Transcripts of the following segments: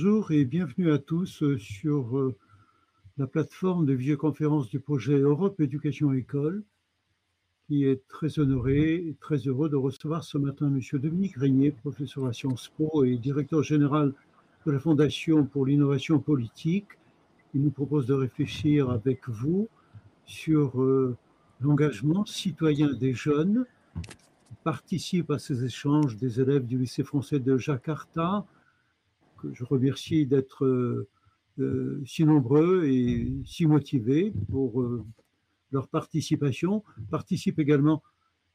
bonjour et bienvenue à tous euh, sur euh, la plateforme de visioconférence du projet Europe Éducation École, qui est très honoré et très heureux de recevoir ce matin M. Dominique Régnier, professeur à Sciences Po et directeur général de la Fondation pour l'innovation politique. Il nous propose de réfléchir avec vous sur euh, l'engagement citoyen des jeunes participent à ces échanges des élèves du lycée français de Jakarta, je remercie d'être euh, euh, si nombreux et si motivés pour euh, leur participation. Participent également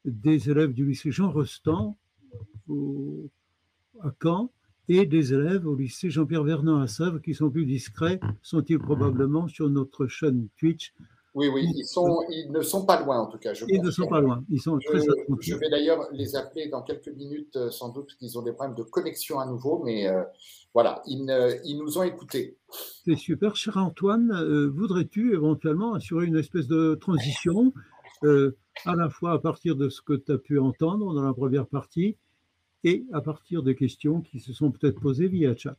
des élèves du lycée Jean Rostand à Caen et des élèves au lycée Jean-Pierre Vernant à Sèvres qui sont plus discrets, sont-ils probablement sur notre chaîne Twitch oui, oui, ils, sont, ils ne sont pas loin en tout cas. ils ne sont pas loin, ils sont très je, je vais d'ailleurs les appeler dans quelques minutes, euh, sans doute qu'ils ont des problèmes de connexion à nouveau, mais euh, voilà, ils, ils, nous ont écoutés. C'est super. Cher Antoine, euh, voudrais-tu éventuellement assurer une espèce de transition, euh, à la fois à partir de ce que tu as pu entendre dans la première partie et à partir des questions qui se sont peut-être posées via chat?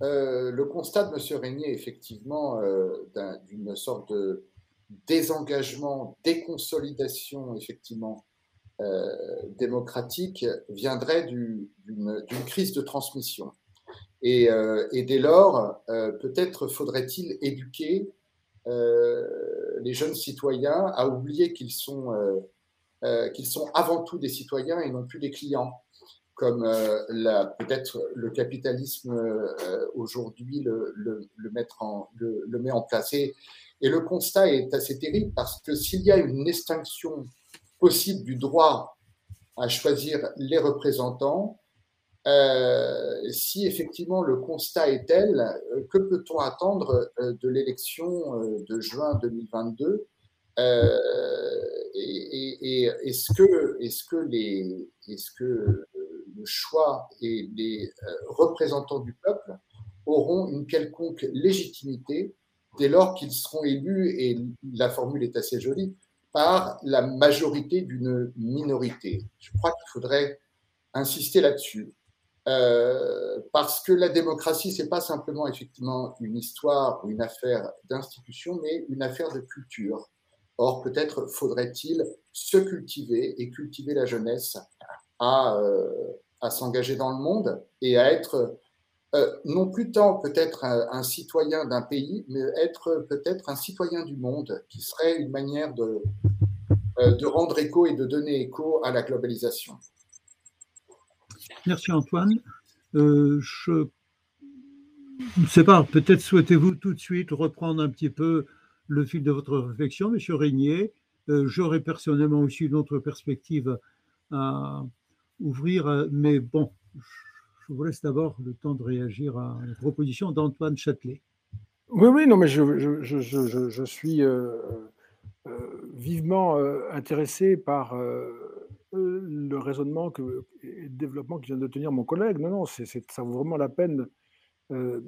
Euh, le constat de M. Régnier, effectivement, euh, d'une sorte de désengagement, déconsolidation, effectivement, euh, démocratique, viendrait d'une crise de transmission. Et, dès lors, peut-être faudrait-il éduquer les jeunes citoyens à oublier qu'ils qu'ils sont avant tout des citoyens et non plus des clients comme euh, peut-être le capitalisme euh, aujourd'hui le, le, le, met en place. Et, le constat est assez terrible parce que s'il y a une extinction possible du droit à choisir les représentants, euh, si effectivement le constat est tel, que peut-on attendre de l'élection de juin 2022 et, est-ce que, est-ce que les, est-ce que le choix et les euh, représentants du peuple auront une quelconque légitimité dès lors qu'ils seront élus, et la formule est assez jolie, par la majorité d'une minorité. Je crois qu'il faudrait insister là-dessus. Euh, parce que la démocratie, c'est pas simplement effectivement une histoire ou une affaire d'institution, mais une affaire de culture. Or, peut-être faudrait-il se cultiver et cultiver la jeunesse à, euh, à s'engager dans le monde et à être euh, non plus tant peut-être un, citoyen d'un pays, mais être peut-être un citoyen du monde, qui serait une manière de, euh, de rendre écho et de donner écho à la globalisation. Merci Antoine. Euh, je ne sais pas, peut-être souhaitez-vous tout de suite reprendre un petit peu le fil de votre réflexion, Monsieur Régnier. J'aurais personnellement aussi une autre perspective à, ouvrir, euh, mais bon, je vous laisse d'abord le temps de réagir à la proposition d'Antoine Châtelet. Oui, oui, non, mais je, suis euh, euh, vivement intéressé par le raisonnement et le développement que vient de tenir mon collègue. Non, non, ça vaut vraiment la peine de,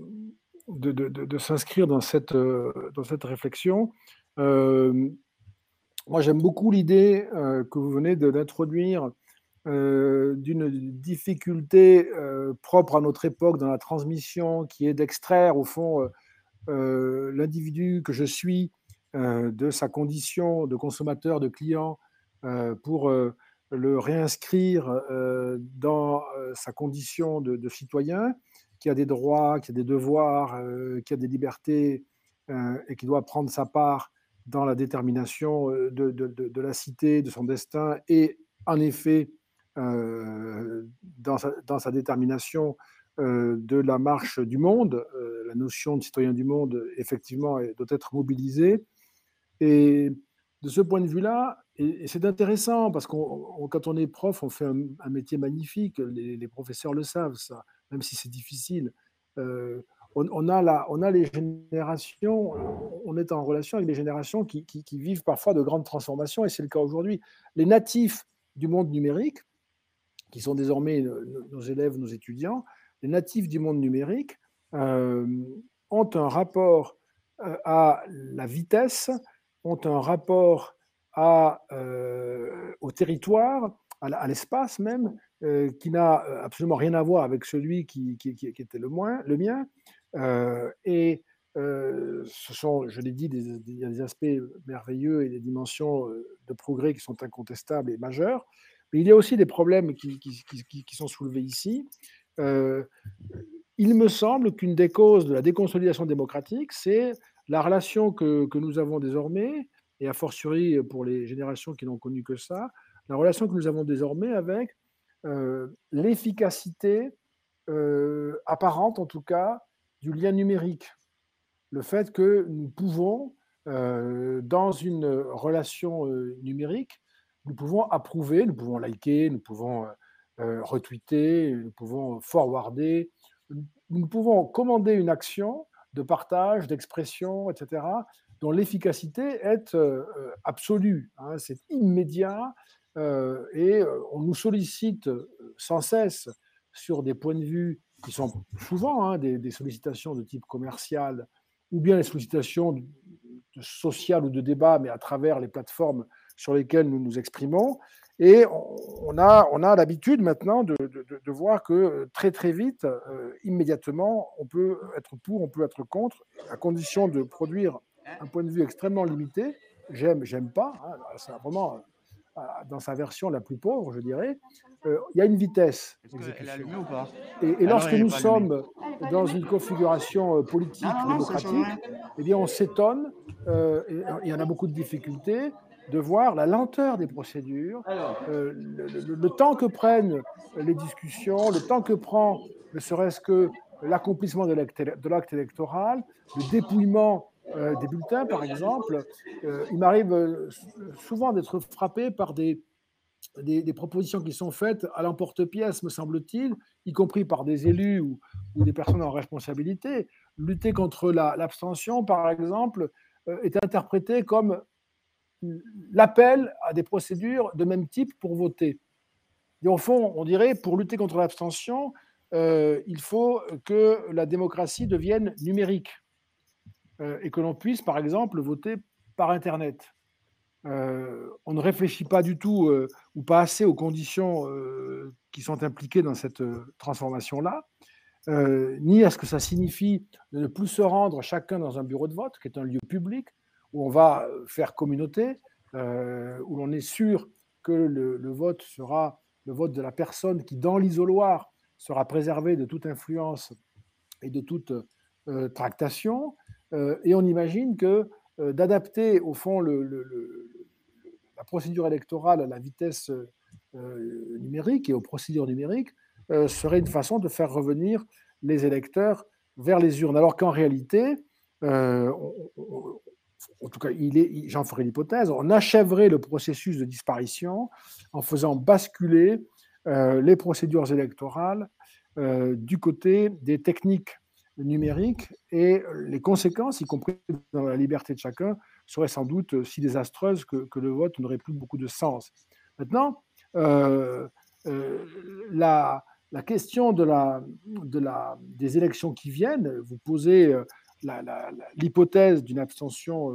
de, de, s'inscrire dans cette, dans cette réflexion. moi, j'aime beaucoup l'idée que vous venez d'introduire euh, d'une difficulté euh, propre à notre époque dans la transmission, qui est d'extraire au fond euh, l'individu que je suis de sa condition de consommateur, de client, pour le réinscrire dans sa condition de, citoyen, qui a des droits, qui a des devoirs, qui a des libertés et qui doit prendre sa part dans la détermination de, la cité, de son destin et en effet dans, sa, dans, sa, détermination euh, de la marche du monde. Euh, la notion de citoyen du monde, effectivement, doit être mobilisée. Et de ce point de vue-là, et, c'est intéressant parce que quand on est prof, on fait un, métier magnifique. Les, professeurs le savent, ça, même si c'est difficile. on, a la, on a les générations, on est en relation avec des générations qui vivent parfois de grandes transformations, et c'est le cas aujourd'hui. Les natifs du monde numérique, qui sont désormais nos élèves, nos étudiants, les natifs du monde numérique euh, ont un rapport euh, à la vitesse, ont un rapport euh, au territoire, à l'espace même, qui n'a absolument rien à voir avec celui qui, était le, moins, le mien. et ce sont, je l'ai dit, des, des aspects merveilleux et des dimensions de progrès qui sont incontestables et majeurs. Il y a aussi des problèmes qui, sont soulevés ici. il me semble qu'une des causes de la déconsolidation démocratique, c'est la relation que, nous avons désormais, et a fortiori pour les générations qui n'ont connu que ça, la relation que nous avons désormais avec l'efficacité apparente, en tout cas, du lien numérique le fait que nous pouvons, euh, dans une relation euh, numérique, nous pouvons approuver, nous pouvons liker, nous pouvons euh, retweeter, nous pouvons forwarder, nous pouvons commander une action de partage, d'expression, etc., dont l'efficacité est absolue. Hein, c'est immédiat et on nous sollicite sans cesse sur des points de vue qui sont souvent hein, des, sollicitations de type commercial ou bien les sollicitations sociales ou de débat, mais à travers les plateformes sur lesquelles nous nous exprimons. Et on a, on a l'habitude maintenant de, de, voir que euh, très très vite, euh, immédiatement, on peut être pour, on peut être contre, à condition de produire un point de vue extrêmement limité. J'aime, j'aime pas. Hein, c'est vraiment dans sa version la plus pauvre, je dirais, euh, il y a une vitesse. Et, lorsque nous sommes dans une configuration euh, politique démocratique, eh bien, on s'étonne, euh, il y en a beaucoup de difficultés, de voir la lenteur des procédures, le, temps que prennent les discussions, le temps que prend ne serait-ce que l'accomplissement de l'acte électoral, le dépouillement euh, des bulletins, par exemple, euh, il m'arrive euh, souvent d'être frappé par des, des, propositions qui sont faites à l'emporte-pièce, me semble-t-il, y compris par des élus ou, des personnes en responsabilité. Lutter contre l'abstention, par exemple, est interprété comme l'appel à des procédures de même type pour voter. Et au fond, on dirait, pour lutter contre l'abstention, il faut que la démocratie devienne numérique. Euh, et que l'on puisse, par exemple, voter par Internet. Euh, on ne réfléchit pas du tout euh, ou pas assez aux conditions qui sont impliquées dans cette transformation-là, ni à ce que ça signifie de ne plus se rendre chacun dans un bureau de vote, qui est un lieu public, où on va faire communauté, où l'on est sûr que le, vote sera le vote de la personne qui, dans l'isoloir, sera préservé de toute influence et de toute tractation, euh, et on imagine que euh, d'adapter au fond la procédure électorale à la vitesse euh, numérique et aux procédures numériques serait une façon de faire revenir les électeurs vers les urnes. Alors qu'en réalité, en tout cas, j'en ferai l'hypothèse, on achèverait le processus de disparition en faisant basculer les procédures électorales du côté des techniques numérique et les conséquences, y compris dans la liberté de chacun, seraient sans doute si désastreuses que, le vote n'aurait plus beaucoup de sens. Maintenant, euh, euh, la, question des élections qui viennent, vous posez euh, l'hypothèse d'une abstention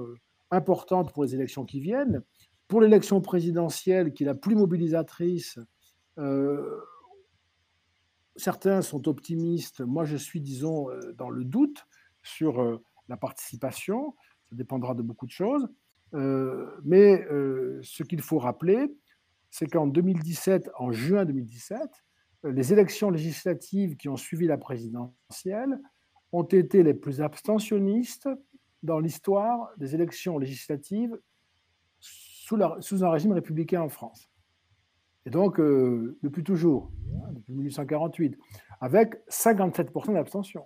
importante pour les élections qui viennent. Pour l'élection présidentielle, qui est la plus mobilisatrice, certains sont optimistes. Moi, je suis, disons, euh, dans le doute sur euh, la participation. Ça dépendra de beaucoup de choses. Euh, mais ce qu'il faut rappeler, c'est qu'en 2017, en juin 2017, les élections législatives qui ont suivi la présidentielle ont été les plus abstentionnistes dans l'histoire des élections législatives sous, un régime républicain en France. Et donc, euh, depuis toujours, hein, depuis 1848, avec 57% d'abstention.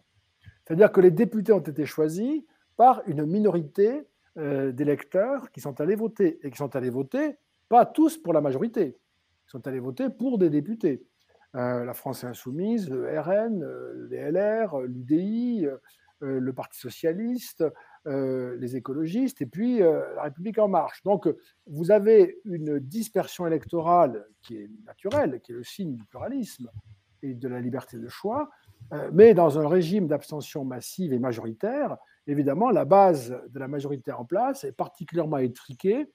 C'est-à-dire que les députés ont été choisis par une minorité euh, d'électeurs qui sont allés voter, et qui sont allés voter, pas tous pour la majorité, ils sont allés voter pour des députés. Euh, la France insoumise, le RN, les LR, l'UDI, le Parti socialiste, euh, les écologistes et puis euh, la République en marche. Donc vous avez une dispersion électorale qui est naturelle, qui est le signe du pluralisme et de la liberté de choix, euh, mais dans un régime d'abstention massive et majoritaire, évidemment, la base de la majorité en place est particulièrement étriquée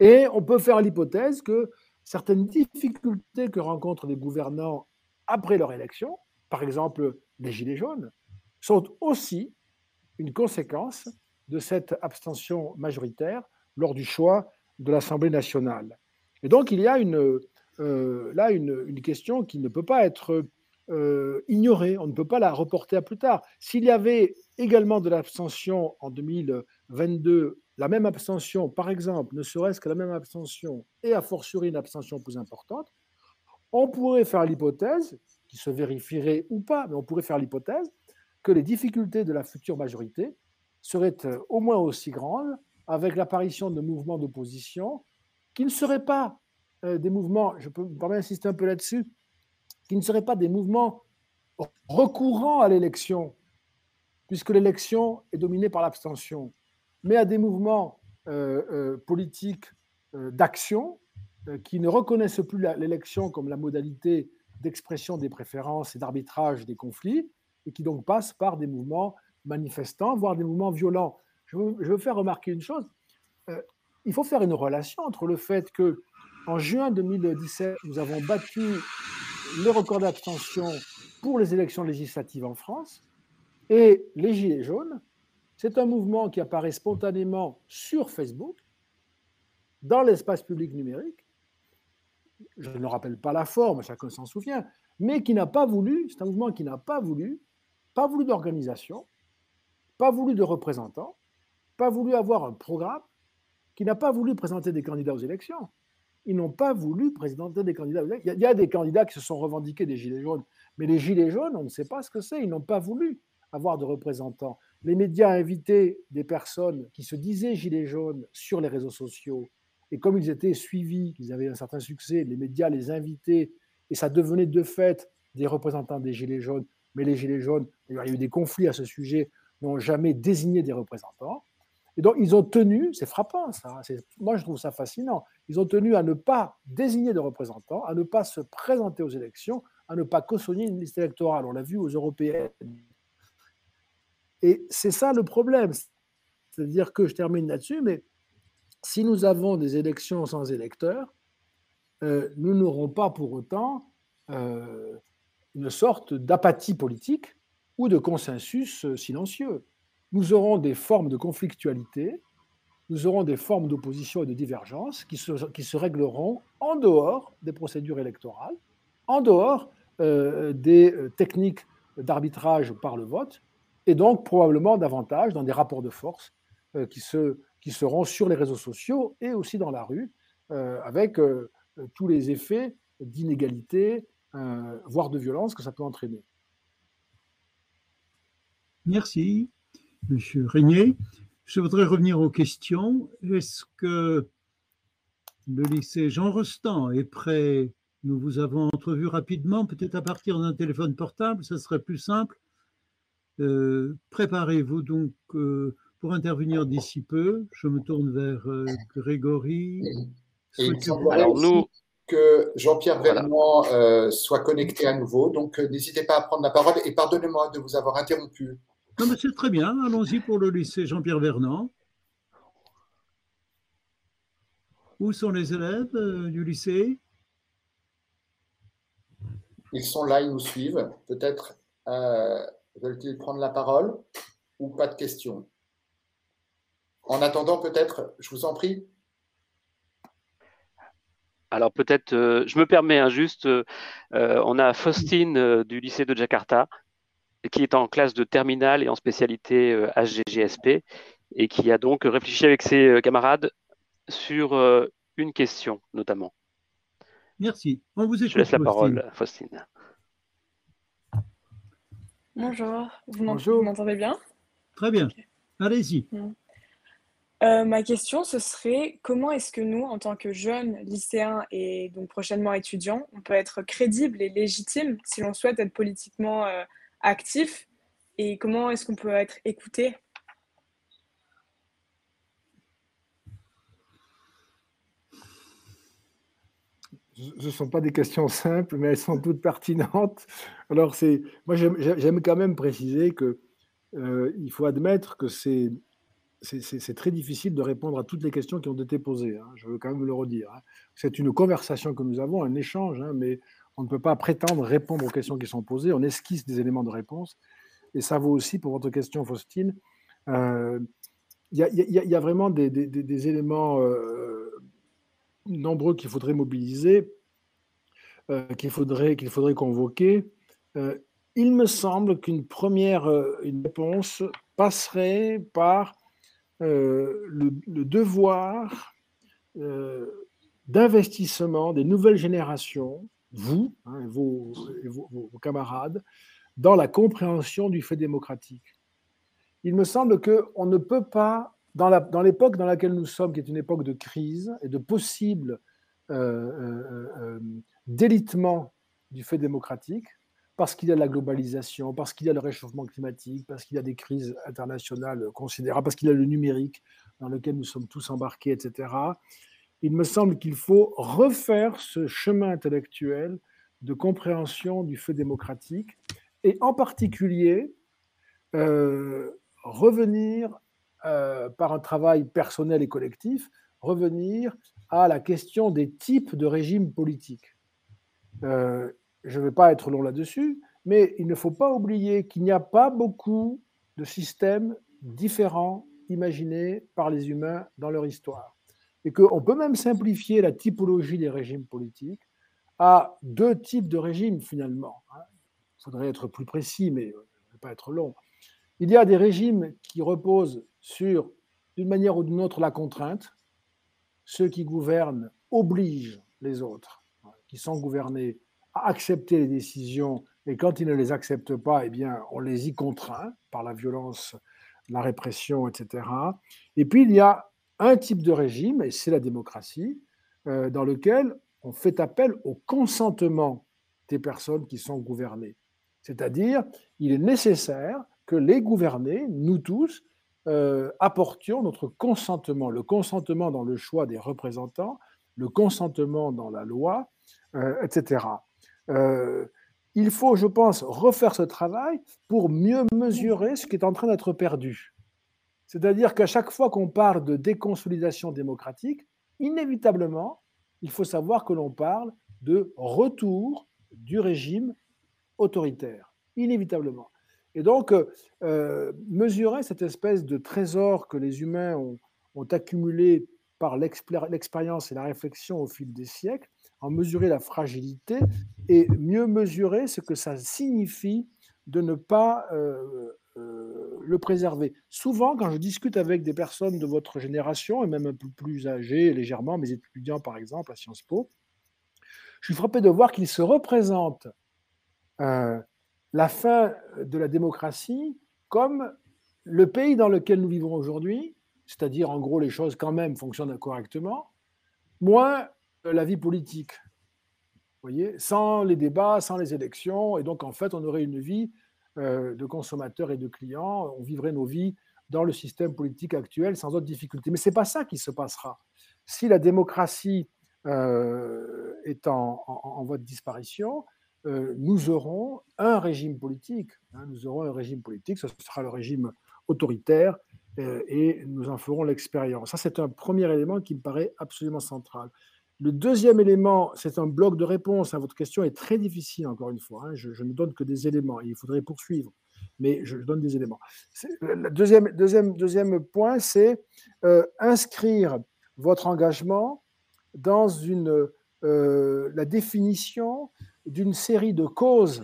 et on peut faire l'hypothèse que certaines difficultés que rencontrent les gouvernants après leur élection, par exemple les Gilets jaunes, sont aussi une conséquence de cette abstention majoritaire lors du choix de l'Assemblée nationale. Et donc il y a une, euh, là une, question qui ne peut pas être euh, ignorée, on ne peut pas la reporter à plus tard. S'il y avait également de l'abstention en 2022, la même abstention, par exemple, ne serait-ce que la même abstention, et a fortiori une abstention plus importante, on pourrait faire l'hypothèse, qui se vérifierait ou pas, mais on pourrait faire l'hypothèse que les difficultés de la future majorité seraient euh, au moins aussi grandes avec l'apparition de mouvements d'opposition qui ne seraient pas euh, des mouvements, je peux me permettre d'insister un peu là-dessus, qui ne seraient pas des mouvements recourant à l'élection, puisque l'élection est dominée par l'abstention, mais à des mouvements euh, politiques d'action qui ne reconnaissent plus l'élection comme la modalité d'expression des préférences et d'arbitrage des conflits, et qui donc passent par des mouvements manifestants, voire des mouvements violents. Je veux, faire remarquer une chose. Euh, il faut faire une relation entre le fait que en juin 2017, nous avons battu le record d'abstention pour les élections législatives en France et les Gilets jaunes. C'est un mouvement qui apparaît spontanément sur Facebook, dans l'espace public numérique. Je ne rappelle pas la forme, chacun s'en souvient, mais qui n'a pas voulu, c'est un mouvement qui n'a pas voulu pas voulu d'organisation, pas voulu de représentants, pas voulu avoir un programme, qui n'a pas voulu présenter des candidats aux élections. Ils n'ont pas voulu présenter des candidats aux élections. Il y a des candidats qui se sont revendiqués des Gilets jaunes, mais les Gilets jaunes, on ne sait pas ce que c'est. Ils n'ont pas voulu avoir de représentants. Les médias invitaient des personnes qui se disaient Gilets jaunes sur les réseaux sociaux. Et comme ils étaient suivis, qu'ils avaient un certain succès, les médias les invitaient, et ça devenait de fait des représentants des Gilets jaunes mais les Gilets jaunes, il y a eu des conflits à ce sujet, n'ont jamais désigné des représentants. Et donc, ils ont tenu, c'est frappant ça, moi je trouve ça fascinant, ils ont tenu à ne pas désigner de représentants, à ne pas se présenter aux élections, à ne pas cautionner une liste électorale. On l'a vu aux européennes. Et c'est ça le problème. C'est-à-dire que, je termine là-dessus, mais si nous avons des élections sans électeurs, euh, nous n'aurons pas pour autant euh, une sorte d'apathie politique ou de consensus euh, silencieux. Nous aurons des formes de conflictualité, nous aurons des formes d'opposition et de divergence qui se, qui se régleront en dehors des procédures électorales, en dehors des techniques d'arbitrage par le vote, et donc probablement davantage dans des rapports de force qui, se, qui seront sur les réseaux sociaux et aussi dans la rue, avec tous les effets d'inégalité, euh, voire de violence que ça peut entraîner. Merci, Monsieur Régnier. Je voudrais revenir aux questions. Est-ce que le lycée Jean Rostand est prêt? Nous vous avons entrevu rapidement, peut-être à partir d'un téléphone portable, ça serait plus simple. Euh, préparez-vous donc euh, pour intervenir d'ici peu. Je me tourne vers Grégory. Alors nous, que Jean-Pierre Vermont euh, soit connecté à nouveau. Donc, euh, n'hésitez pas à prendre la parole et pardonnez-moi de vous avoir interrompu. Non, mais c'est très bien. Allons-y pour le lycée Jean-Pierre Vernant. Où sont les élèves euh, du lycée? Ils sont là, ils nous suivent. Peut-être veulent-ils prendre la parole ou pas de questions? En attendant, peut-être, je vous en prie, alors peut-être, euh, je me permets hein, juste, euh, euh, on a Faustine du lycée de Jakarta qui est en classe de terminale et en spécialité HGGSP et qui a donc réfléchi avec ses camarades sur une question notamment. Merci. On vous écoute. Je laisse la parole Faustine. Bonjour. Vous m'entendez bien? Très bien. Allez-y. Mm. Euh, ma question, ce serait comment est-ce que nous, en tant que jeunes lycéens et donc prochainement étudiants, on peut être crédibles et légitimes si l'on souhaite être politiquement euh, actif? Et comment est-ce qu'on peut être écouté? Ce ne sont pas des questions simples, mais elles sont toutes pertinentes. Alors, moi, j'aime quand même préciser que euh, il faut admettre que c'est très difficile de répondre à toutes les questions qui ont été posées. Hein. Je veux quand même le redire. Hein. C'est une conversation que nous avons, un échange, hein, mais on ne peut pas prétendre répondre aux questions qui sont posées. On esquisse des éléments de réponse. Et ça vaut aussi pour votre question, Faustine. Il y, a vraiment des, éléments euh, nombreux qu'il faudrait mobiliser, euh, qu'il faudrait, qu'il faudrait convoquer. il me semble qu'une première une réponse passerait par le, devoir d'investissement des nouvelles générations, vous hein, et vos, vos, camarades, dans la compréhension du fait démocratique il me semble qu'on ne peut pas, dans l'époque dans, laquelle nous sommes, qui est une époque de crise et de possible euh, euh, euh, délitement du fait démocratique, parce qu'il y a la globalisation, parce qu'il y a le réchauffement climatique, parce qu'il y a des crises internationales considérables, parce qu'il y a le numérique dans lequel nous sommes tous embarqués, etc. Il me semble qu'il faut refaire ce chemin intellectuel de compréhension du fait démocratique, et en particulier revenir, euh, par un travail personnel et collectif, revenir à la question des types de régimes politiques. Euh, je ne vais pas être long là-dessus, mais il ne faut pas oublier qu'il n'y a pas beaucoup de systèmes différents imaginés par les humains dans leur histoire. Et qu'on peut même simplifier la typologie des régimes politiques à deux types de régimes finalement. Il faudrait être plus précis, mais ne pas être long. Il y a des régimes qui reposent sur, d'une manière ou d'une autre, la contrainte. Ceux qui gouvernent obligent les autres, qui sont gouvernés, à accepter les décisions, et quand ils ne les acceptent pas, eh bien, on les y contraint par la violence, la répression, etc. Et puis, il y a un type de régime, et c'est la démocratie, euh, dans lequel on fait appel au consentement des personnes qui sont gouvernées. C'est-à-dire, il est nécessaire que les gouvernés, nous tous, euh, apportions notre consentement, le consentement dans le choix des représentants, le consentement dans la loi, euh, etc. Euh, il faut, je pense, refaire ce travail pour mieux mesurer ce qui est en train d'être perdu. C'est-à-dire qu'à chaque fois qu'on parle de déconsolidation démocratique, inévitablement, il faut savoir que l'on parle de retour du régime autoritaire, inévitablement. Et donc, euh, mesurer cette espèce de trésor que les humains ont, accumulé par l'expérience et la réflexion au fil des siècles, en mesurer la fragilité et mieux mesurer ce que ça signifie de ne pas euh, euh, le préserver. Souvent, quand je discute avec des personnes de votre génération, et même un peu plus âgées légèrement, mes étudiants par exemple à Sciences Po, je suis frappé de voir qu'ils se représentent la fin de la démocratie comme le pays dans lequel nous vivons aujourd'hui, c'est-à-dire en gros les choses quand même fonctionnent correctement, moins la vie politique. Vous voyez, sans les débats, sans les élections, et donc en fait on aurait une vie euh, de consommateurs et de clients, on vivrait nos vies dans le système politique actuel sans autre difficulté. Mais ce n'est pas ça qui se passera. Si la démocratie euh, est en, en, voie de disparition, euh, nous aurons un régime politique. Hein, nous aurons un régime politique, ce sera le régime autoritaire, euh, et nous en ferons l'expérience. Ça, c'est un premier élément qui me paraît absolument central. Le deuxième élément, c'est un bloc de réponse. hein, Votre question est très difficile, encore une fois. Hein. Je, ne donne que des éléments. Il faudrait poursuivre, mais je donne des éléments. Le deuxième, deuxième, deuxième point, c'est euh, inscrire votre engagement dans une, la définition d'une série de causes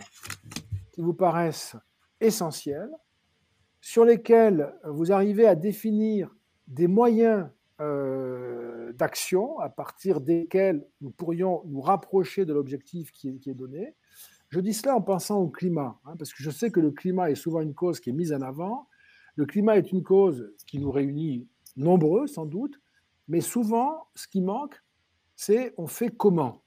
qui vous paraissent essentielles, sur lesquelles vous arrivez à définir des moyens euh, d'action à partir desquels nous pourrions nous rapprocher de l'objectif qui, est donné. Je dis cela en pensant au climat, hein, parce que je sais que le climat est souvent une cause qui est mise en avant. Le climat est une cause qui nous réunit nombreux, sans doute, mais souvent, ce qui manque, c'est on fait comment?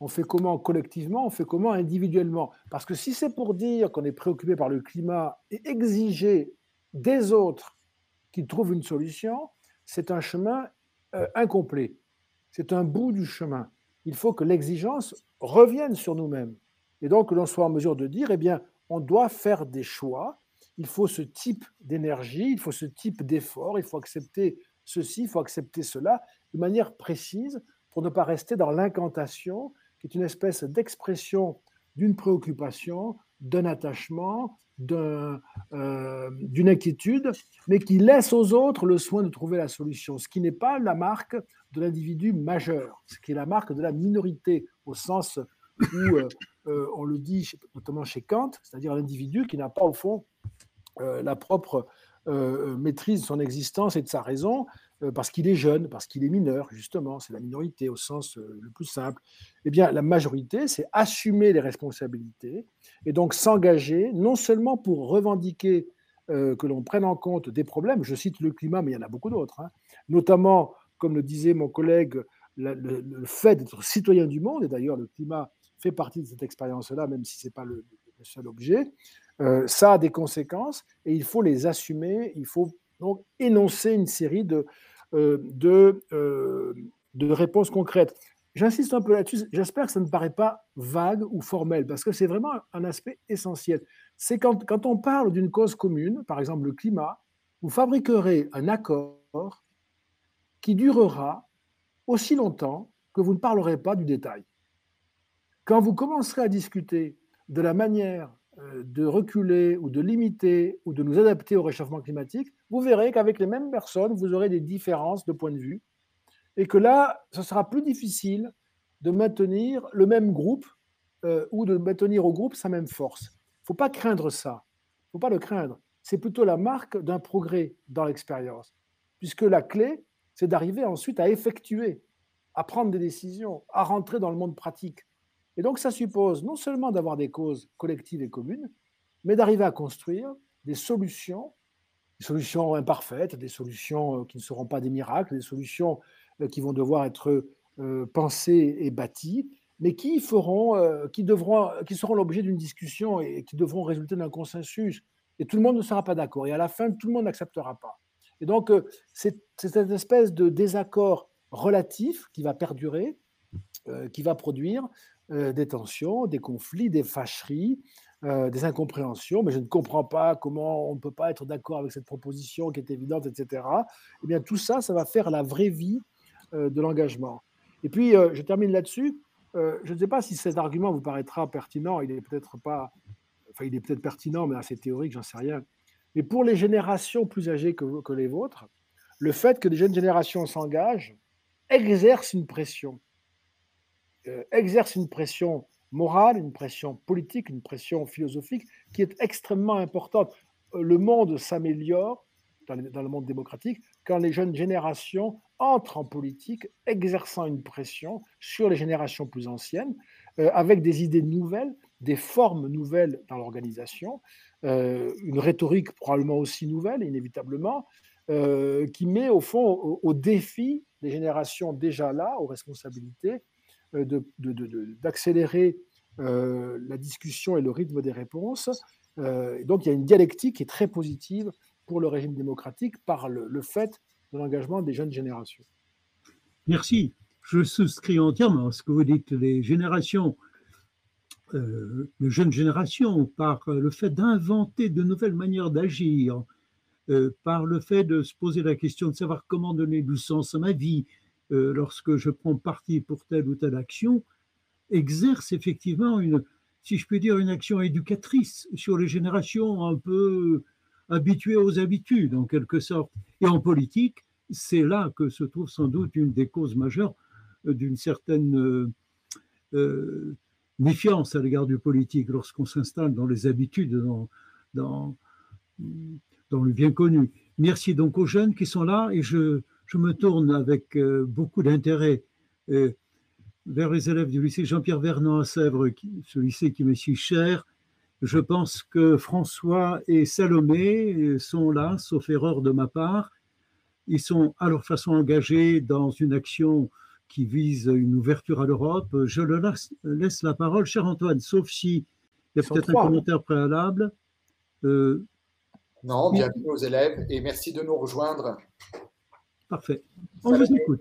On fait comment collectivement, on fait comment individuellement? Parce que si c'est pour dire qu'on est préoccupé par le climat et exiger des autres qu'ils trouvent une solution, c'est un chemin euh, incomplet. C'est un bout du chemin. Il faut que l'exigence revienne sur nous-mêmes. Et donc que l'on soit en mesure de dire, eh bien, on doit faire des choix il faut ce type d'énergie, il faut ce type d'effort, il faut accepter ceci, il faut accepter cela de manière précise pour ne pas rester dans l'incantation, qui est une espèce d'expression d'une préoccupation, d'un attachement, euh, d'une inquiétude, mais qui laisse aux autres le soin de trouver la solution, ce qui n'est pas la marque de l'individu majeur, ce qui est la marque de la minorité, au sens où euh, euh, on le dit notamment chez Kant, c'est-à-dire l'individu qui n'a pas au fond la propre maîtrise de son existence et de sa raison, parce qu'il est jeune, parce qu'il est mineur, justement, c'est la minorité au sens le plus simple. Eh bien, la majorité, c'est assumer les responsabilités et donc s'engager, non seulement pour revendiquer que l'on prenne en compte des problèmes, je cite le climat, mais il y en a beaucoup d'autres, hein, notamment, comme le disait mon collègue, le, fait d'être citoyen du monde, et d'ailleurs le climat fait partie de cette expérience-là, même si ce n'est pas le, seul objet, ça a des conséquences et il faut les assumer, il faut donc énoncer une série de, euh, de, euh, de réponses concrètes. J'insiste un peu là-dessus, j'espère que ça ne paraît pas vague ou formel, parce que c'est vraiment un aspect essentiel. C'est quand, quand on parle d'une cause commune, par exemple le climat, vous fabriquerez un accord qui durera aussi longtemps que vous ne parlerez pas du détail. Quand vous commencerez à discuter de la manière euh, de reculer ou de limiter ou de nous adapter au réchauffement climatique, vous verrez qu'avec les mêmes personnes, vous aurez des différences de point de vue et que là, ce sera plus difficile de maintenir le même groupe euh, ou de maintenir au groupe sa même force. Il ne faut pas craindre ça. Il ne faut pas le craindre. C'est plutôt la marque d'un progrès dans l'expérience. Puisque la clé, c'est d'arriver ensuite à effectuer, à prendre des décisions, à rentrer dans le monde pratique. Et donc, ça suppose non seulement d'avoir des causes collectives et communes, mais d'arriver à construire des solutions, des solutions imparfaites, des solutions euh, qui ne seront pas des miracles, des solutions euh, qui vont devoir être euh, pensées et bâties, mais qui feront, qui devront, qui seront l'objet d'une discussion et qui devront résulter d'un consensus. Et tout le monde ne sera pas d'accord. Et à la fin, tout le monde n'acceptera pas. Et donc, c'est cette espèce de désaccord relatif qui va perdurer, qui va produire des tensions, des conflits, des fâcheries, euh, des incompréhensions, mais je ne comprends pas comment on ne peut pas être d'accord avec cette proposition qui est évidente, etc. Eh bien, tout ça, ça va faire la vraie vie euh, de l'engagement. Et puis, je termine là-dessus. je ne sais pas si cet argument vous paraîtra pertinent. Il est peut-être pas, enfin, il est peut-être pertinent, mais assez théorique, j'en sais rien. Mais pour les générations plus âgées que, que les vôtres, le fait que les jeunes générations s'engagent exerce une pression euh, exerce une pression morale, une pression politique, une pression philosophique qui est extrêmement importante. Euh, le monde s'améliore dans, le monde démocratique quand les jeunes générations entrent en politique, exerçant une pression sur les générations plus anciennes, euh, avec des idées nouvelles, des formes nouvelles dans l'organisation, une rhétorique probablement aussi nouvelle, inévitablement, qui met au fond au, au défi des générations déjà là, aux responsabilités, euh, d'accélérer euh, la discussion et le rythme des réponses. Euh, donc il y a une dialectique qui est très positive pour le régime démocratique par le, fait de l'engagement des jeunes générations. Merci. Je souscris entièrement à ce que vous dites. Les générations, euh, les jeunes générations, par le fait d'inventer de nouvelles manières d'agir, par le fait de se poser la question de savoir comment donner du sens à ma vie, euh, lorsque je prends parti pour telle ou telle action, exerce effectivement une, si je puis dire, une action éducatrice sur les générations un peu habituées aux habitudes, en quelque sorte. Et en politique, c'est là que se trouve sans doute une des causes majeures d'une certaine euh, méfiance à l'égard du politique lorsqu'on s'installe dans les habitudes, dans, dans le bien connu. Merci donc aux jeunes qui sont là et je, je me tourne avec euh, beaucoup d'intérêt euh, vers les élèves du lycée Jean-Pierre Vernant à Sèvres, ce lycée qui m'est si cher. Je pense que François et Salomé euh, sont là, sauf erreur de ma part. Ils sont à leur façon engagés dans une action qui vise une ouverture à l'Europe. Je leur laisse, la parole, cher Antoine, sauf si il y a peut-être un commentaire préalable. non, bienvenue aux élèves et merci de nous rejoindre Parfait. On vous écoute.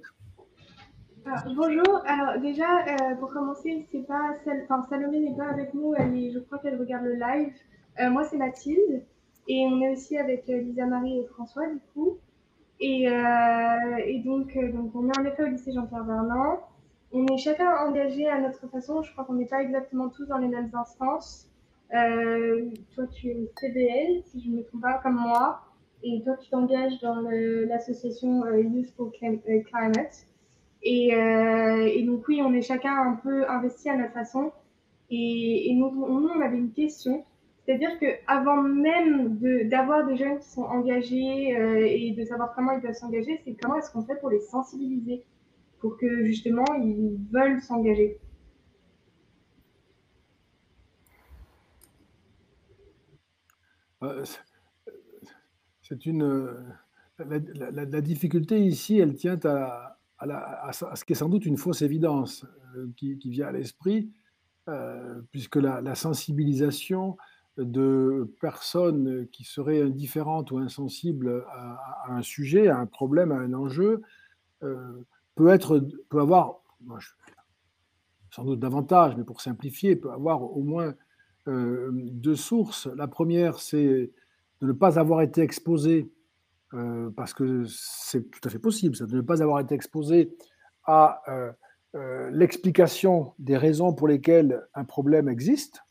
Ah, bonjour. Alors déjà, euh, pour commencer, c'est pas enfin, Salomé n'est pas avec nous. Elle je crois qu'elle regarde le live. Euh, moi, c'est Mathilde. Et on est aussi avec Lisa Marie et François, du coup. Et, et donc, donc, on est en effet au lycée Jean-Pierre Vernant. On est chacun engagé à notre façon. Je crois qu'on n'est pas exactement tous dans les mêmes instances. Euh, toi, tu es CBL, si je ne me trompe pas, comme moi. Et toi, tu t'engages dans l'association euh, Youth for euh, Climate. Et, et, donc, oui, on est chacun un peu investi à notre façon. Et, nous, on avait une question. C'est-à-dire qu'avant même d'avoir des jeunes qui sont engagés et de savoir comment ils peuvent s'engager, c'est comment est-ce qu'on fait pour les sensibiliser pour que justement ils veulent s'engager. Euh, une la, difficulté ici, elle tient à, ce qui est sans doute une fausse évidence euh, qui, vient à l'esprit, euh, puisque la, sensibilisation de personnes qui seraient indifférentes ou insensibles à, un sujet, à un problème, à un enjeu, peut, être, peut avoir, sans doute davantage, mais pour simplifier, peut avoir au moins euh, deux sources. La première, c'est de ne pas avoir été exposé, euh, parce que c'est tout à fait possible, ça, de ne pas avoir été exposé à euh, l'explication des raisons pour lesquelles un problème existe,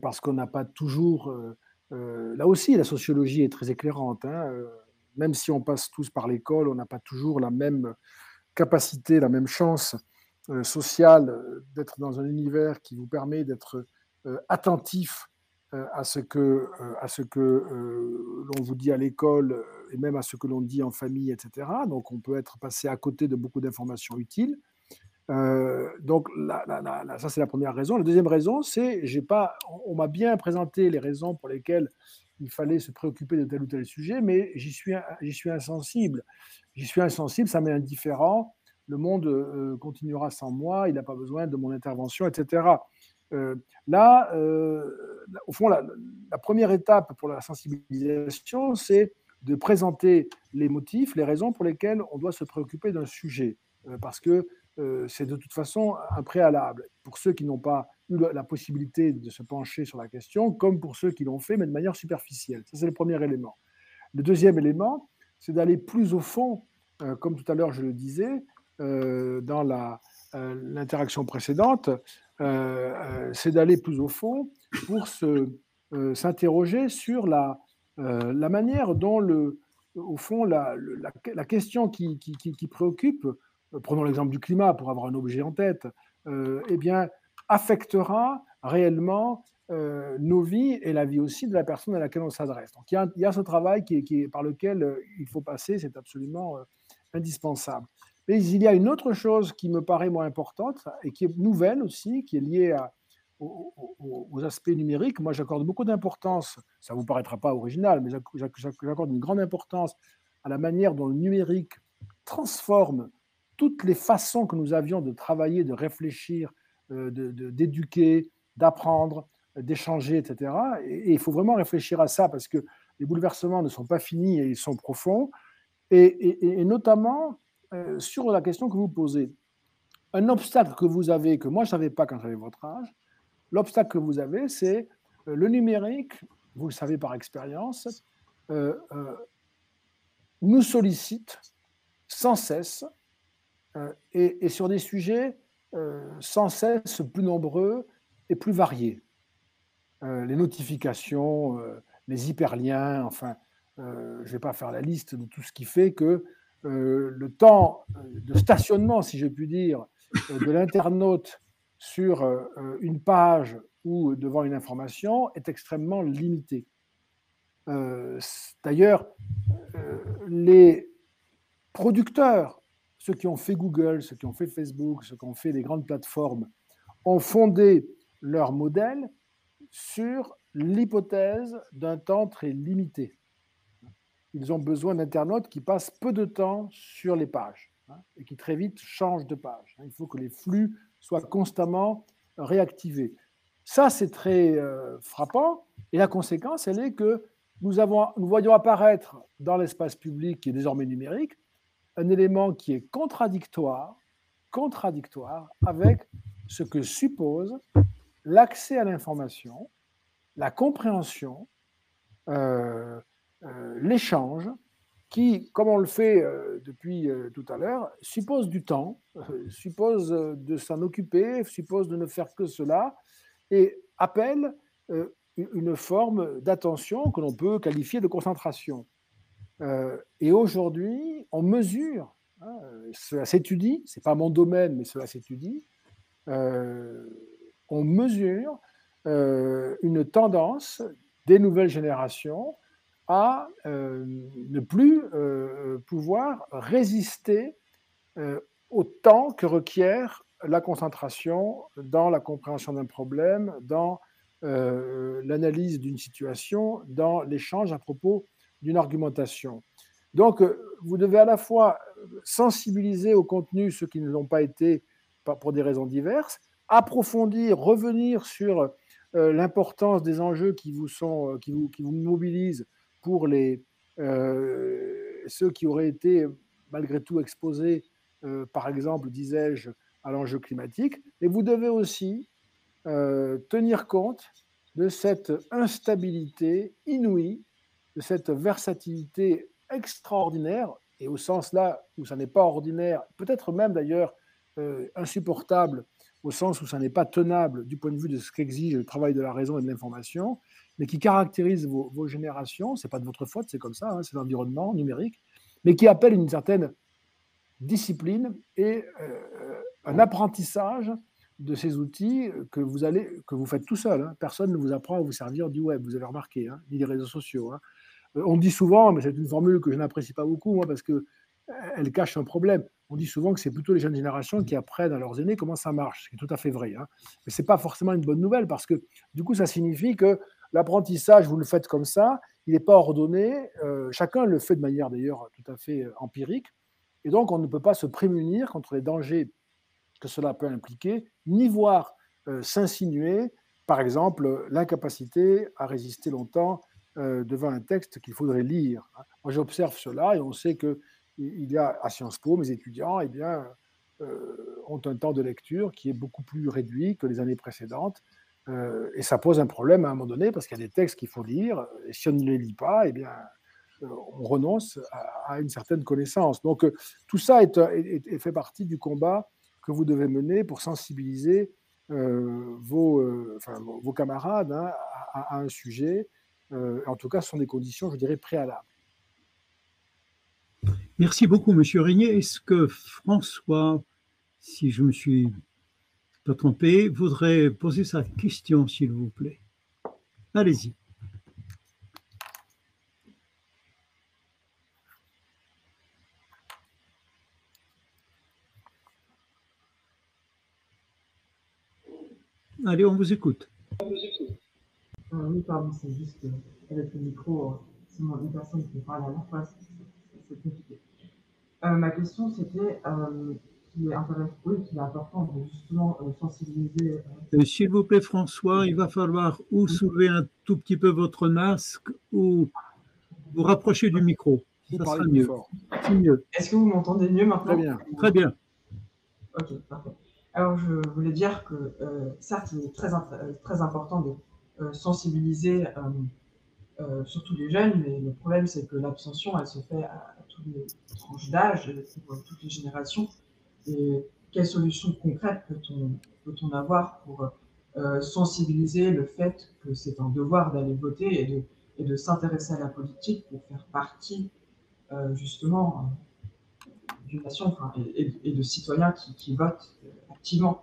parce qu'on n'a pas toujours... là aussi, la sociologie est très éclairante. Hein, même si on passe tous par l'école, on n'a pas toujours la même capacité, la même chance euh, sociale euh, d'être dans un univers qui vous permet d'être euh, attentif à ce que, à ce que l'on vous dit à l'école et même à ce que l'on dit en famille, etc. Donc on peut être passé à côté de beaucoup d'informations utiles. donc ça c'est la première raison. La deuxième raison, c'est j'ai pas, on m'a bien présenté les raisons pour lesquelles il fallait se préoccuper de tel ou tel sujet, mais j'y suis, j'y suis insensible. J'y suis insensible, ça m'est indifférent. Le monde euh, continuera sans moi, il n'a pas besoin de mon intervention, etc. Euh, là, euh, au fond, la, première étape pour la sensibilisation, c'est de présenter les motifs, les raisons pour lesquelles on doit se préoccuper d'un sujet, parce que c'est de toute façon un préalable. Pour ceux qui n'ont pas eu la possibilité de se pencher sur la question, comme pour ceux qui l'ont fait, mais de manière superficielle. Ça, c'est le premier élément. Le deuxième élément, c'est d'aller plus au fond, euh, comme tout à l'heure je le disais, euh, dans euh, l'interaction précédente, c'est d'aller plus au fond pour s'interroger sur la, la manière dont, le, au fond, la, la, question qui, qui, préoccupe, prenons l'exemple du climat pour avoir un objet en tête, eh bien, affectera réellement euh, nos vies et la vie aussi de la personne à laquelle on s'adresse. Donc il y, a, ce travail qui, par lequel euh, il faut passer, c'est absolument euh, indispensable. Mais il y a une autre chose qui me paraît moins importante et qui est nouvelle aussi, qui est liée aux, aspects numériques. Moi, j'accorde beaucoup d'importance, ça ne vous paraîtra pas original, mais j'accorde une grande importance à la manière dont le numérique transforme toutes les façons que nous avions de travailler, de réfléchir, euh, d'éduquer, d'apprendre, d'échanger, etc. Et, il faut vraiment réfléchir à ça parce que les bouleversements ne sont pas finis et ils sont profonds. Et, notamment euh, sur la question que vous posez. Un obstacle que vous avez, que moi je ne savais pas quand j'avais votre âge, l'obstacle que vous avez, c'est euh, le numérique, vous le savez par expérience, nous sollicite sans cesse et, sur des sujets euh, sans cesse plus nombreux et plus variés. Euh, les notifications, euh, les hyperliens, enfin, je ne vais pas faire la liste de tout ce qui fait que le temps de stationnement, si je puis dire, de l'internaute sur une page ou devant une information est extrêmement limité. D'ailleurs, les producteurs ceux qui ont fait Google, ceux qui ont fait Facebook, ceux qui ont fait les grandes plateformes, ont fondé leur modèle sur l'hypothèse d'un temps très limité. Ils ont besoin d'internautes qui passent peu de temps sur les pages hein, et qui très vite changent de page. Il faut que les flux soient constamment réactivés. Ça, c'est très euh, frappant. Et la conséquence, elle est que nous, avons, nous voyons apparaître dans l'espace public, qui est désormais numérique, un élément qui est contradictoire, contradictoire avec ce que suppose l'accès à l'information, la compréhension l'échange, qui, comme on le fait depuis tout à l'heure, suppose du temps, suppose de s'en occuper, suppose de ne faire que cela, et appelle une forme d'attention que l'on peut qualifier de concentration. et aujourd'hui, on mesure, hein, cela s'étudie, ce n'est pas mon domaine, mais cela s'étudie, on mesure une tendance des nouvelles générations à euh, ne plus euh, pouvoir résister euh, au temps que requiert la concentration dans la compréhension d'un problème, dans l'analyse d'une situation, dans l'échange à propos d'une argumentation. Donc, vous devez à la fois sensibiliser au contenu ceux qui ne l'ont pas été pour des raisons diverses, approfondir, revenir sur l'importance des enjeux qui vous, sont, qui vous, qui vous mobilisent pour les, euh, ceux qui auraient été malgré tout exposés, euh, par exemple, disais-je, à l'enjeu climatique. Et vous devez aussi euh, tenir compte de cette instabilité inouïe, de cette versatilité extraordinaire, et au sens là où ça n'est pas ordinaire, peut-être même d'ailleurs insupportable, au sens où ça n'est pas tenable du point de vue de ce qu'exige le travail de la raison et de l'information, mais qui caractérise vos, vos générations, c'est pas de votre faute, c'est comme ça, hein, c'est l'environnement numérique, mais qui appelle une certaine discipline et euh, un apprentissage de ces outils que vous, allez, que vous faites tout seul. Hein. Personne ne vous apprend à vous servir du web, vous avez remarqué, hein, ni des réseaux sociaux. Euh, on dit souvent, mais c'est une formule que je n'apprécie pas beaucoup, moi, parce qu'elle euh, cache un problème. On dit souvent que c'est plutôt les jeunes générations qui apprennent à leurs aînés comment ça marche, ce qui est tout à fait vrai. Mais ce n'est pas forcément une bonne nouvelle, parce que du coup, ça signifie que L'apprentissage, vous le faites comme ça, il n'est pas ordonné. Euh, chacun le fait de manière d'ailleurs tout à fait euh, empirique. Et donc, on ne peut pas se prémunir contre les dangers que cela peut impliquer, ni voir euh, s'insinuer, par exemple, l'incapacité à résister longtemps devant un texte qu'il faudrait lire. Moi, j'observe cela et on sait qu'il y a à Sciences Po, mes étudiants eh bien, ont un temps de lecture qui est beaucoup plus réduit que les années précédentes. Euh, et ça pose un problème à un moment donné parce qu'il y a des textes qu'il faut lire. Et si on ne les lit pas, eh bien, euh, on renonce à, une certaine connaissance. Donc euh, tout ça est, fait partie du combat que vous devez mener pour sensibiliser vos, camarades hein, à, un sujet. en tout cas, ce sont des conditions, je dirais, préalables. Merci beaucoup, Monsieur Régnier. Est-ce que François, si je me suis pas trompé, voudrait poser sa question, s'il vous plaît? Allez-y. Allez, on vous écoute. Euh, oui, pardon, c'est juste avec le micro, euh, c'est une personne qui parle à la fois, c'est compliqué. Euh, ma question, c'était qui est, oui, qui est important de justement euh, sensibiliser. Euh, s'il vous plaît, François, il va falloir ou soulever un tout petit peu votre masque ou vous rapprocher du micro. Ça sera mieux. mieux. Est-ce que vous m'entendez mieux maintenant? Très bien. Très bien. Ok, parfait. Alors, je voulais dire que, euh, certes, il est très, très important de sensibiliser surtout les jeunes, mais le problème, c'est que l'abstention, elle se fait à toutes les tranches d'âge, toutes les générations. Et quelles solutions concrètes peut-on peut avoir pour euh, sensibiliser le fait que c'est un devoir d'aller voter et de, et de s'intéresser à la politique pour faire partie euh, justement d'une nation et, de citoyens qui, qui votent activement?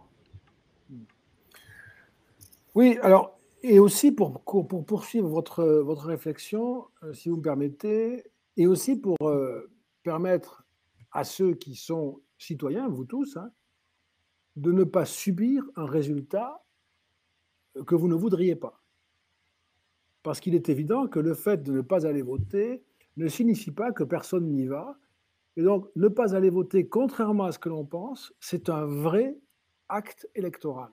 Oui, alors, et aussi pour, pour poursuivre votre, votre réflexion, euh, si vous me permettez, et aussi pour permettre à ceux qui sont citoyens, vous tous, hein, de ne pas subir un résultat que vous ne voudriez pas. Parce qu'il est évident que le fait de ne pas aller voter ne signifie pas que personne n'y va. Et donc, ne pas aller voter, contrairement à ce que l'on pense, c'est un vrai acte électoral.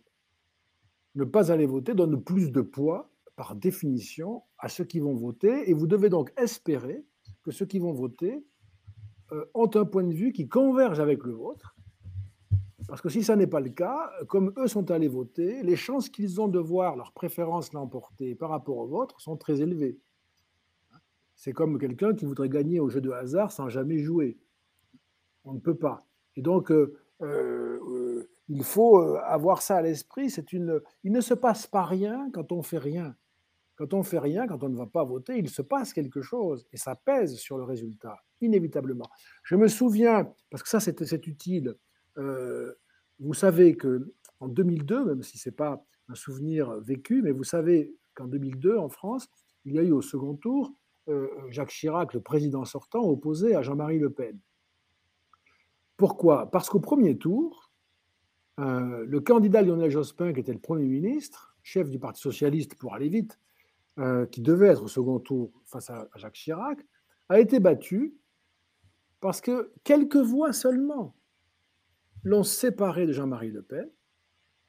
Ne pas aller voter donne plus de poids, par définition, à ceux qui vont voter. Et vous devez donc espérer que ceux qui vont voter euh, ont un point de vue qui converge avec le vôtre. Parce que si ça n'est pas le cas, comme eux sont allés voter, les chances qu'ils ont de voir leur préférence l'emporter par rapport au vôtre sont très élevées. C'est comme quelqu'un qui voudrait gagner au jeu de hasard sans jamais jouer. On ne peut pas. Et donc, euh, euh, il faut avoir ça à l'esprit. C'est une. Il ne se passe pas rien quand on fait rien. Quand on fait rien, quand on ne va pas voter, il se passe quelque chose et ça pèse sur le résultat, inévitablement. Je me souviens, parce que ça c'est utile, vous savez que en 2002, même si ce n'est pas un souvenir vécu, mais vous savez qu'en 2002, en France, il y a eu au second tour euh, Jacques Chirac, le président sortant, opposé à Jean-Marie Le Pen. Pourquoi? Parce qu'au premier tour, euh, le candidat Lionel Jospin, qui était le Premier ministre, chef du Parti socialiste pour aller vite, euh, qui devait être au second tour face à Jacques Chirac, a été battu parce que quelques voix seulement l'ont séparé de Jean-Marie Le Pen.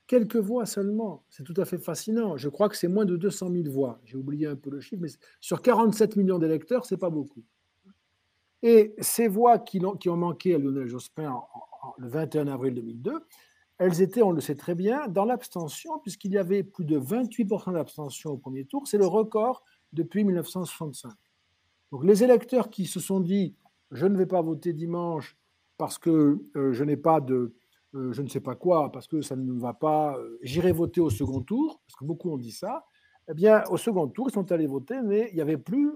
Quelques voix seulement. C'est tout à fait fascinant. Je crois que c'est moins de 200 000 voix. J'ai oublié un peu le chiffre, mais sur 47 millions d'électeurs, c'est pas beaucoup. Et ces voix qui ont, qui ont manqué à Lionel Jospin le 21 avril 2002, elles étaient, on le sait très bien, dans l'abstention, puisqu'il y avait plus de 28% d'abstention au premier tour. C'est le record depuis 1965. Donc les électeurs qui se sont dit je ne vais pas voter dimanche parce que euh, je n'ai pas de, euh, je ne sais pas quoi, parce que ça ne me va pas, euh, j'irai voter au second tour, parce que beaucoup ont dit ça. Eh bien, au second tour, ils sont allés voter, mais il n'y avait plus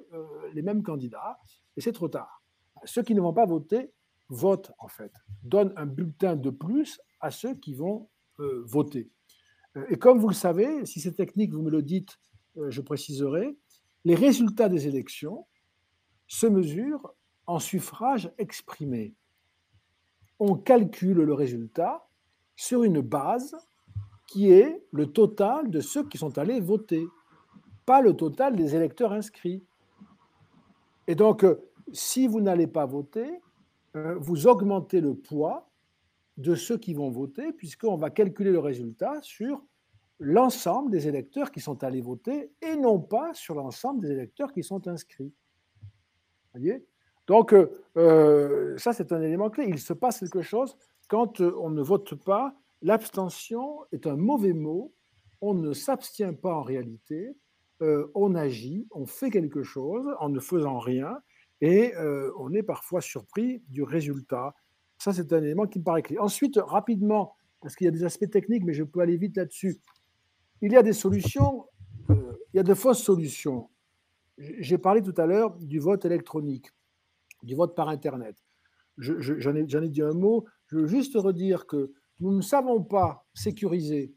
les mêmes candidats, et c'est trop tard. Ceux qui ne vont pas voter votent, en fait, donnent un bulletin de plus à ceux qui vont voter. Et comme vous le savez, si c'est technique, vous me le dites, je préciserai, les résultats des élections se mesurent en suffrage exprimé on calcule le résultat sur une base qui est le total de ceux qui sont allés voter, pas le total des électeurs inscrits. Et donc, euh, si vous n'allez pas voter, euh, vous augmentez le poids de ceux qui vont voter, puisqu'on va calculer le résultat sur l'ensemble des électeurs qui sont allés voter et non pas sur l'ensemble des électeurs qui sont inscrits. Voyez? Donc, euh, euh, ça, c'est un élément clé. Il se passe quelque chose quand euh, on ne vote pas. L'abstention est un mauvais mot. On ne s'abstient pas en réalité. on agit, on fait quelque chose en ne faisant rien et on est parfois surpris du résultat. Ça, c'est un élément qui me paraît clé. Ensuite, rapidement, parce qu'il y a des aspects techniques, mais je peux aller vite là-dessus. Il y a des solutions, il y a de fausses solutions. J'ai parlé tout à l'heure du vote électronique du vote par Internet. J'en ai, dit un mot. Je veux juste redire que nous ne savons pas sécuriser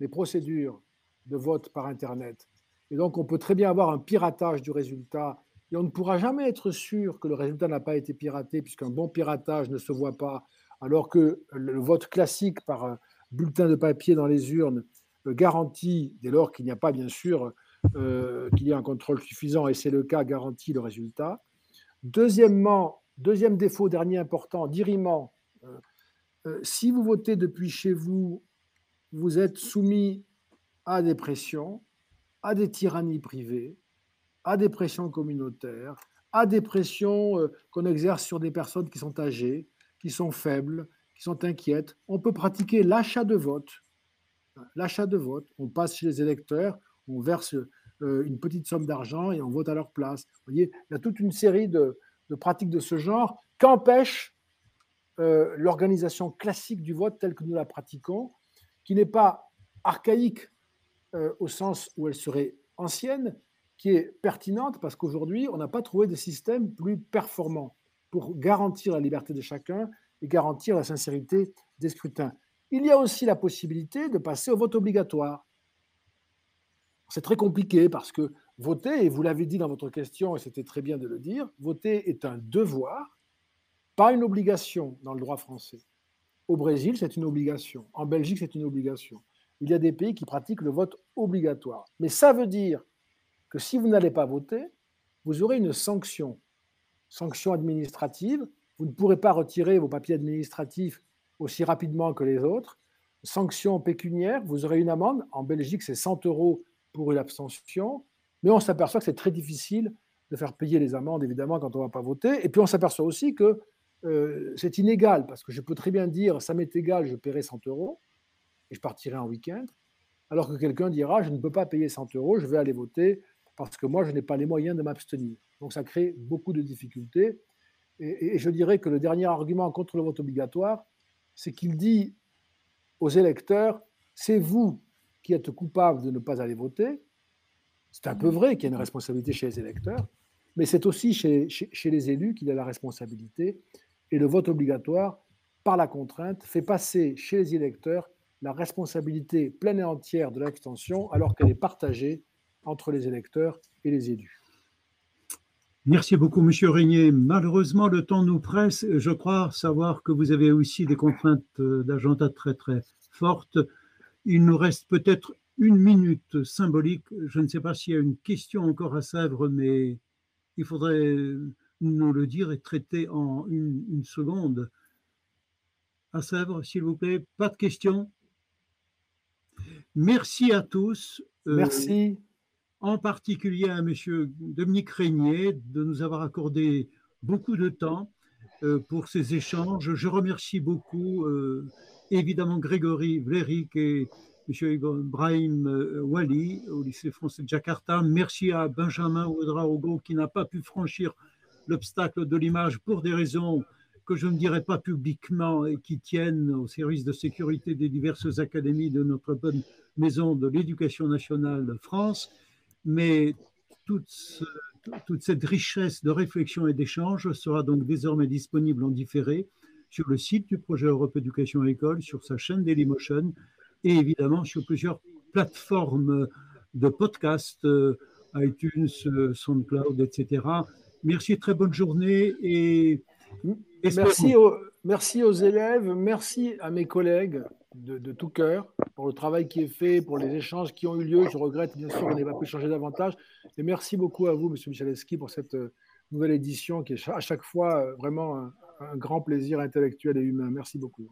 les procédures de vote par Internet. Et donc, on peut très bien avoir un piratage du résultat. Et on ne pourra jamais être sûr que le résultat n'a pas été piraté, puisqu'un bon piratage ne se voit pas, alors que le vote classique par bulletin de papier dans les urnes euh, garantit, dès lors qu'il n'y a pas bien sûr euh, qu'il y a un contrôle suffisant, et c'est le cas, garantit le résultat. Deuxièmement, deuxième défaut, dernier important, dirimant, euh, euh, si vous votez depuis chez vous, vous êtes soumis à des pressions, à des tyrannies privées, à des pressions communautaires, à des pressions euh, qu'on exerce sur des personnes qui sont âgées, qui sont faibles, qui sont inquiètes. On peut pratiquer l'achat de vote. L'achat de vote, on passe chez les électeurs, on verse euh, une petite somme d'argent et on vote à leur place. Vous voyez, il y a toute une série de, pratiques de ce genre qu'empêche euh, l'organisation classique du vote telle que nous la pratiquons, qui n'est pas archaïque euh, au sens où elle serait ancienne, qui est pertinente parce qu'aujourd'hui, on n'a pas trouvé de système plus performant pour garantir la liberté de chacun et garantir la sincérité des scrutins. Il y a aussi la possibilité de passer au vote obligatoire. C'est très compliqué parce que voter, et vous l'avez dit dans votre question, et c'était très bien de le dire, voter est un devoir, pas une obligation dans le droit français. Au Brésil, c'est une obligation. En Belgique, c'est une obligation. Il y a des pays qui pratiquent le vote obligatoire. Mais ça veut dire que si vous n'allez pas voter, vous aurez une sanction. Sanction administrative. Vous ne pourrez pas retirer vos papiers administratifs aussi rapidement que les autres. Sanction pécuniaire, vous aurez une amende. En Belgique, c'est 100 euros pour une abstention, mais on s'aperçoit que c'est très difficile de faire payer les amendes, évidemment, quand on ne va pas voter. Et puis on s'aperçoit aussi que euh, c'est inégal, parce que je peux très bien dire, ça m'est égal, je paierai 100 euros, et je partirai en week-end, alors que quelqu'un dira, je ne peux pas payer 100 euros, je vais aller voter, parce que moi, je n'ai pas les moyens de m'abstenir. Donc ça crée beaucoup de difficultés. Et, je dirais que le dernier argument contre le vote obligatoire, c'est qu'il dit aux électeurs, c'est vous qui êtes coupable de ne pas aller voter. C'est un peu vrai qu'il y a une responsabilité chez les électeurs, mais c'est aussi chez, chez les élus qu'il y a la responsabilité. Et le vote obligatoire, par la contrainte, fait passer chez les électeurs la responsabilité pleine et entière de l'abstention alors qu'elle est partagée entre les électeurs et les élus. Merci beaucoup, Monsieur Régnier. Malheureusement, le temps nous presse. Je crois savoir que vous avez aussi des contraintes d'agenda très très fortes. Il nous reste peut-être une minute symbolique. Je ne sais pas s'il y a une question encore à Sèvres, mais il faudrait nous le dire et traiter en une, une seconde. À Sèvres, s'il vous plaît, pas de questions? Merci à tous. Euh, Merci. En particulier à M. Dominique Régnier de nous avoir accordé beaucoup de temps euh, pour ces échanges. Je remercie beaucoup euh, évidemment Grégory Vlerick et M. Ibrahim Wali au lycée français de Jakarta. Merci à Benjamin Ouedraogo qui n'a pas pu franchir l'obstacle de l'image pour des raisons que je ne dirai pas publiquement et qui tiennent au service de sécurité des diverses académies de notre bonne maison de l'éducation nationale de France. Mais toute, toute cette richesse de réflexion et d'échange sera donc désormais disponible en différé sur le site du projet Europe Éducation École, sur sa chaîne Dailymotion et évidemment sur plusieurs plateformes de podcast, euh, iTunes, euh, SoundCloud, etc. Merci, très bonne journée et Merci aux, merci aux élèves, merci à mes collègues de, tout cœur pour le travail qui est fait, pour les échanges qui ont eu lieu. Je regrette bien sûr qu'on n'ait pas pu changer davantage. Et merci beaucoup à vous, Monsieur Michalewski, pour cette euh, nouvelle édition qui est à chaque fois euh, vraiment un grand plaisir intellectuel et humain. Merci beaucoup.